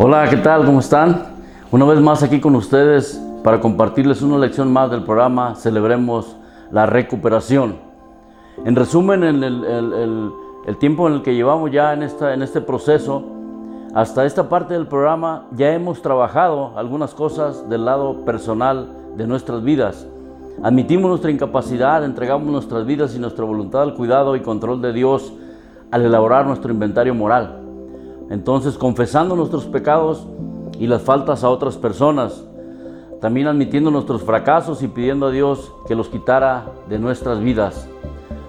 Hola, ¿qué tal? ¿Cómo están? Una vez más aquí con ustedes para compartirles una lección más del programa Celebremos la Recuperación. En resumen, en el, tiempo en el que llevamos ya en, esta, en este proceso, hasta esta parte del programa ya hemos trabajado algunas cosas del lado personal de nuestras vidas. Admitimos nuestra incapacidad, entregamos nuestras vidas y nuestra voluntad al cuidado y control de Dios al elaborar nuestro inventario moral. Entonces, confesando nuestros pecados y las faltas a otras personas, también admitiendo nuestros fracasos y pidiendo a Dios que los quitara de nuestras vidas.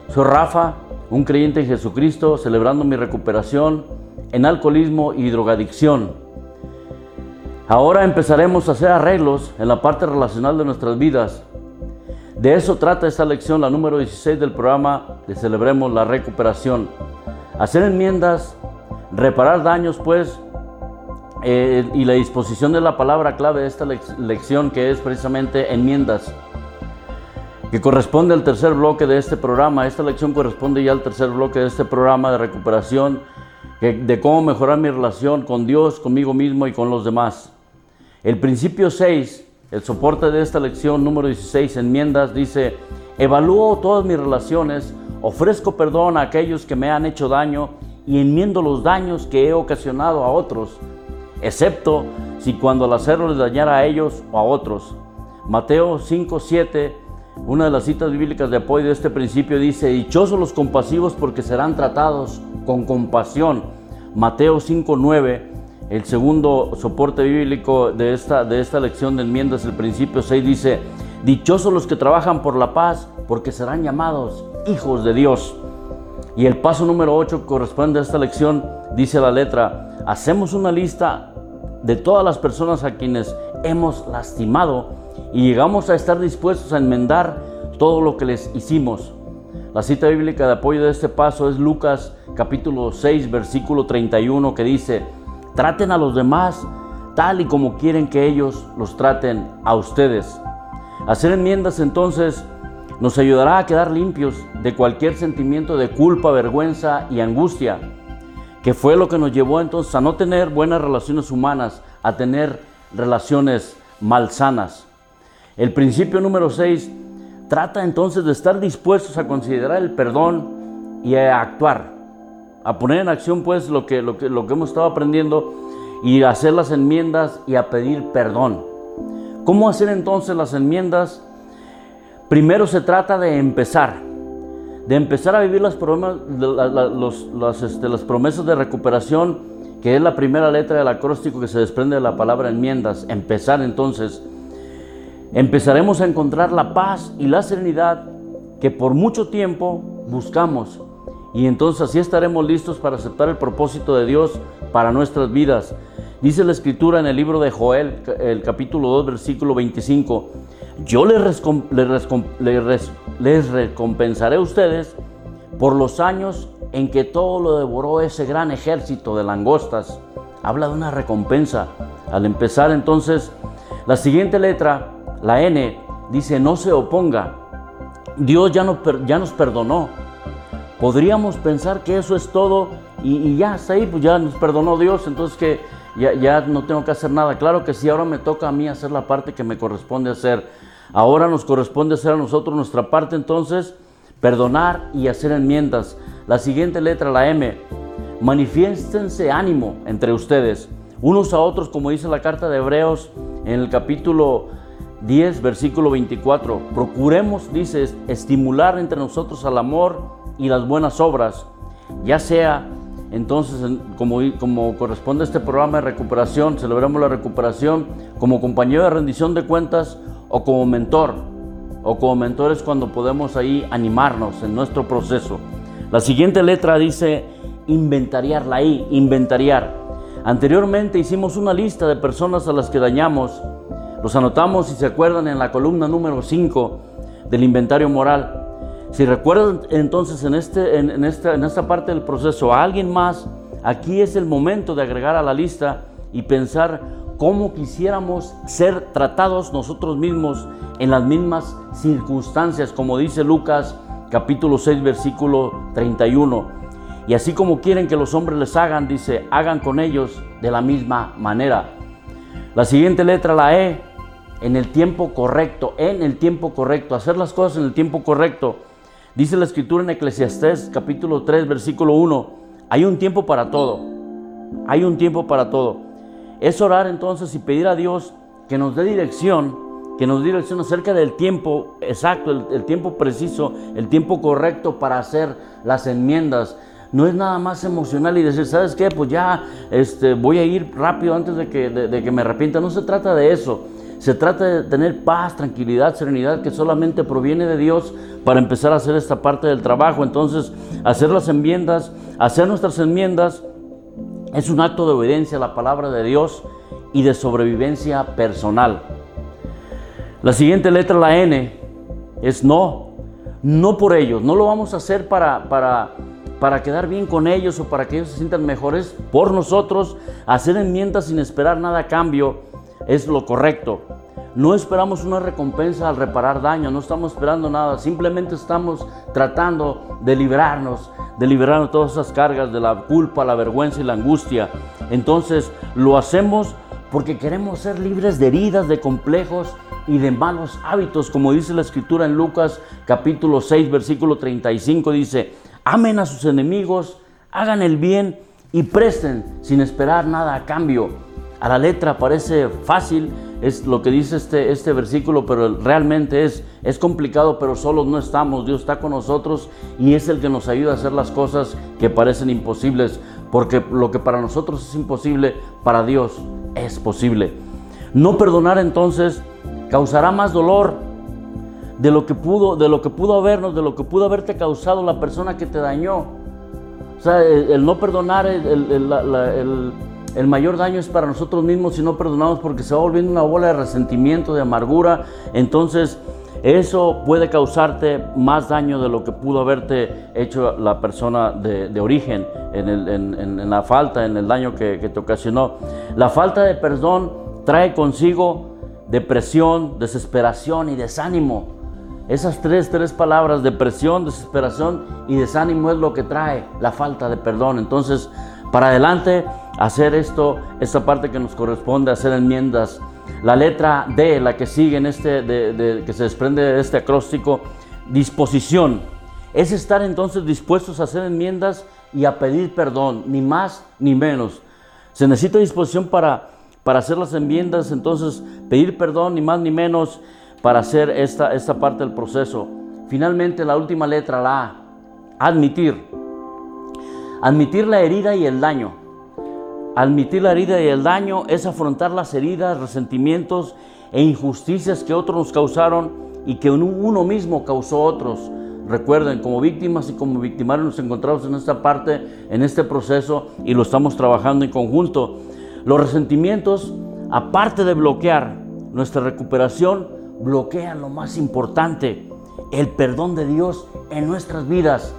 Soy Rafa, un creyente en Jesucristo, celebrando mi recuperación en alcoholismo y drogadicción. Ahora empezaremos a hacer arreglos en la parte relacional de nuestras vidas. De eso trata esta lección, la número 16 del programa de Celebremos la Recuperación. Hacer enmiendas Reparar daños, pues, eh, y la disposición de la palabra clave de esta lección, que es precisamente enmiendas, que corresponde al tercer bloque de este programa. Esta lección corresponde ya al tercer bloque de este programa de recuperación, de cómo mejorar mi relación con Dios, conmigo mismo y con los demás. El principio 6, el soporte de esta lección número 16, enmiendas, dice, evalúo todas mis relaciones, ofrezco perdón a aquellos que me han hecho daño y enmiendo los daños que he ocasionado a otros, excepto si cuando al hacerlo les dañara a ellos o a otros. Mateo 5, 7, una de las citas bíblicas de apoyo de este principio dice, dichosos los compasivos porque serán tratados con compasión. Mateo 5, 9, el segundo soporte bíblico de esta, de esta lección de enmiendas, el principio 6 dice, dichosos los que trabajan por la paz porque serán llamados hijos de Dios. Y el paso número 8 corresponde a esta lección, dice la letra, hacemos una lista de todas las personas a quienes hemos lastimado y llegamos a estar dispuestos a enmendar todo lo que les hicimos. La cita bíblica de apoyo de este paso es Lucas capítulo 6 versículo 31 que dice, traten a los demás tal y como quieren que ellos los traten a ustedes. Hacer enmiendas entonces nos ayudará a quedar limpios de cualquier sentimiento de culpa, vergüenza y angustia, que fue lo que nos llevó entonces a no tener buenas relaciones humanas, a tener relaciones malsanas. El principio número 6 trata entonces de estar dispuestos a considerar el perdón y a actuar, a poner en acción pues lo que, lo que, lo que hemos estado aprendiendo y hacer las enmiendas y a pedir perdón. ¿Cómo hacer entonces las enmiendas? Primero se trata de empezar, de empezar a vivir las, este, las promesas de recuperación, que es la primera letra del acróstico que se desprende de la palabra enmiendas. Empezar entonces, empezaremos a encontrar la paz y la serenidad que por mucho tiempo buscamos. Y entonces así estaremos listos para aceptar el propósito de Dios para nuestras vidas. Dice la escritura en el libro de Joel, el capítulo 2, versículo 25, yo les, les, recompensaré a ustedes por los años en que todo lo devoró ese gran ejército de langostas. Habla de una recompensa. Al empezar entonces, la siguiente letra, la N, dice no se oponga. Dios ya nos, ya perdonó. Podríamos pensar que eso es todo y, ya está ahí, pues ya nos perdonó Dios, entonces que ya, no tengo que hacer nada. Claro que sí, ahora me toca a mí hacer la parte que me corresponde hacer. Ahora nos corresponde hacer a nosotros nuestra parte entonces, perdonar y hacer enmiendas. La siguiente letra, la M, manifiéstense ánimo entre ustedes, unos a otros, como dice la carta de Hebreos en el capítulo 10, versículo 24. Procuremos, dice, estimular entre nosotros al amor y las buenas obras, ya sea entonces, como, como corresponde a este programa de recuperación, celebramos la recuperación como compañero de rendición de cuentas o como mentor. O como mentores cuando podemos ahí animarnos en nuestro proceso. La siguiente letra dice inventariar, la I, inventariar. Anteriormente hicimos una lista de personas a las que dañamos. Los anotamos, si se acuerdan, en la columna número 5 del inventario moral. Si recuerdan entonces en, este, en, esta, en esta parte del proceso a alguien más, aquí es el momento de agregar a la lista y pensar cómo quisiéramos ser tratados nosotros mismos en las mismas circunstancias, como dice Lucas capítulo 6 versículo 31. Y así como quieren que los hombres les hagan, dice, hagan con ellos de la misma manera. La siguiente letra, la E, en el tiempo correcto, en el tiempo correcto, hacer las cosas en el tiempo correcto. Dice la escritura en Eclesiastés capítulo 3 versículo 1, hay un tiempo para todo, hay un tiempo para todo. Es orar entonces y pedir a Dios que nos dé dirección, que nos dé dirección acerca del tiempo exacto, el, tiempo preciso, el tiempo correcto para hacer las enmiendas, no es nada más emocional y decir, ¿sabes qué? Pues ya este, voy a ir rápido antes de que, de que me arrepienta. No se trata de eso. Se trata de tener paz, tranquilidad, serenidad que solamente proviene de Dios para empezar a hacer esta parte del trabajo. Entonces, hacer las enmiendas, hacer nuestras enmiendas es un acto de obediencia a la palabra de Dios y de sobrevivencia personal. La siguiente letra, la N, es no. No por ellos. No lo vamos a hacer para, para, para quedar bien con ellos o para que ellos se sientan mejores por nosotros. Hacer enmiendas sin esperar nada a cambio es lo correcto. No esperamos una recompensa al reparar daño, no estamos esperando nada, simplemente estamos tratando de liberarnos, de liberarnos de todas esas cargas de la culpa, la vergüenza y la angustia. Entonces lo hacemos porque queremos ser libres de heridas, de complejos y de malos hábitos, como dice la escritura en Lucas capítulo 6, versículo 35, dice, amen a sus enemigos, hagan el bien y presten sin esperar nada a cambio a la letra parece fácil, es lo que dice este, este versículo, pero realmente es, es complicado, pero solos no estamos. Dios está con nosotros y es el que nos ayuda a hacer las cosas que parecen imposibles, porque lo que para nosotros es imposible, para Dios es posible. No perdonar entonces causará más dolor de lo que pudo, de lo que pudo habernos, de lo que pudo haberte causado la persona que te dañó. O sea, el, no perdonar, el, mayor daño es para nosotros mismos si no perdonamos porque se va volviendo una bola de resentimiento, de amargura. Entonces eso puede causarte más daño de lo que pudo haberte hecho la persona de, origen en, la falta, en el daño que, que te ocasionó. La falta de perdón trae consigo depresión, desesperación y desánimo. Esas tres, tres palabras, depresión, desesperación y desánimo es lo que trae la falta de perdón. Entonces, para adelante, hacer esto, esta parte que nos corresponde, hacer enmiendas. La letra D, la que sigue en este, que se desprende de este acróstico, disposición. Es estar entonces dispuestos a hacer enmiendas y a pedir perdón, ni más ni menos. Se necesita disposición para, para hacer las enmiendas, entonces pedir perdón, ni más ni menos, para hacer esta, esta parte del proceso. Finalmente, la última letra, la A, admitir. Admitir la herida y el daño. Admitir la herida y el daño es afrontar las heridas, resentimientos e injusticias que otros nos causaron y que uno mismo causó a otros. Recuerden, como víctimas y como victimarios nos encontramos en esta parte, en este proceso y lo estamos trabajando en conjunto. Los resentimientos, aparte de bloquear nuestra recuperación, bloquean lo más importante, el perdón de Dios en nuestras vidas.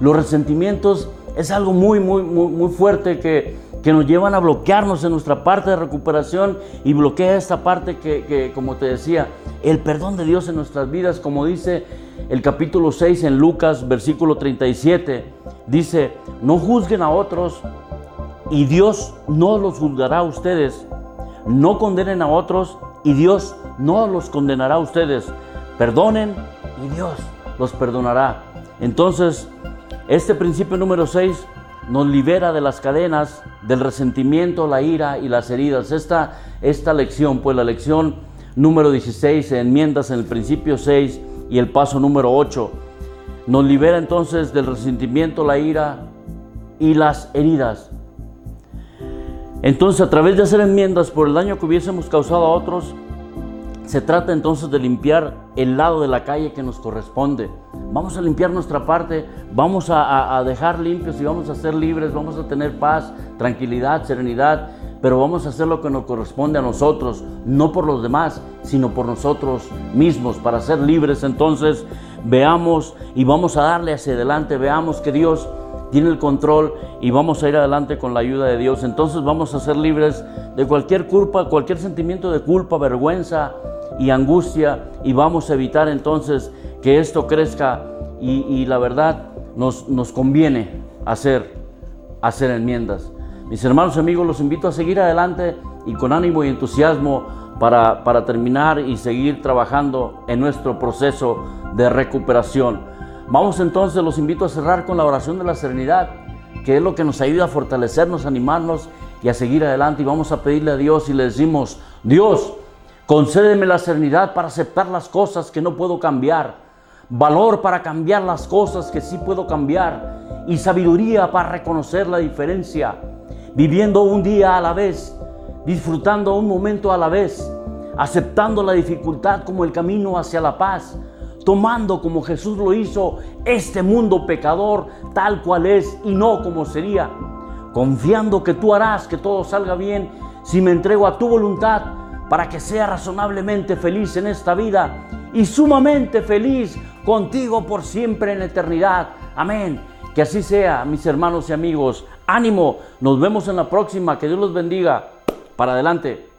Los resentimientos es algo muy, muy, muy, muy fuerte que, que nos llevan a bloquearnos en nuestra parte de recuperación y bloquea esta parte que, que, como te decía, el perdón de Dios en nuestras vidas, como dice el capítulo 6 en Lucas, versículo 37, dice, no juzguen a otros y Dios no los juzgará a ustedes, no condenen a otros y Dios no los condenará a ustedes, perdonen y Dios los perdonará. Entonces, este principio número 6 nos libera de las cadenas del resentimiento, la ira y las heridas. Esta, esta lección, pues la lección número 16, enmiendas en el principio 6 y el paso número 8, nos libera entonces del resentimiento, la ira y las heridas. Entonces, a través de hacer enmiendas por el daño que hubiésemos causado a otros, se trata entonces de limpiar el lado de la calle que nos corresponde. Vamos a limpiar nuestra parte, vamos a, dejar limpios y vamos a ser libres, vamos a tener paz, tranquilidad, serenidad, pero vamos a hacer lo que nos corresponde a nosotros, no por los demás, sino por nosotros mismos, para ser libres entonces, veamos y vamos a darle hacia adelante, veamos que Dios tiene el control y vamos a ir adelante con la ayuda de Dios. Entonces vamos a ser libres de cualquier culpa, cualquier sentimiento de culpa, vergüenza y angustia y vamos a evitar entonces que esto crezca y, la verdad nos, nos conviene hacer, hacer enmiendas. Mis hermanos y amigos, los invito a seguir adelante y con ánimo y entusiasmo para, para terminar y seguir trabajando en nuestro proceso de recuperación. Vamos entonces, los invito a cerrar con la oración de la serenidad, que es lo que nos ayuda a fortalecernos, animarnos y a seguir adelante. Y vamos a pedirle a Dios y le decimos, Dios, concédeme la serenidad para aceptar las cosas que no puedo cambiar, valor para cambiar las cosas que sí puedo cambiar y sabiduría para reconocer la diferencia, viviendo un día a la vez, disfrutando un momento a la vez, aceptando la dificultad como el camino hacia la paz tomando como Jesús lo hizo este mundo pecador tal cual es y no como sería, confiando que tú harás que todo salga bien si me entrego a tu voluntad para que sea razonablemente feliz en esta vida y sumamente feliz contigo por siempre en la eternidad. Amén. Que así sea, mis hermanos y amigos. Ánimo, nos vemos en la próxima. Que Dios los bendiga. Para adelante.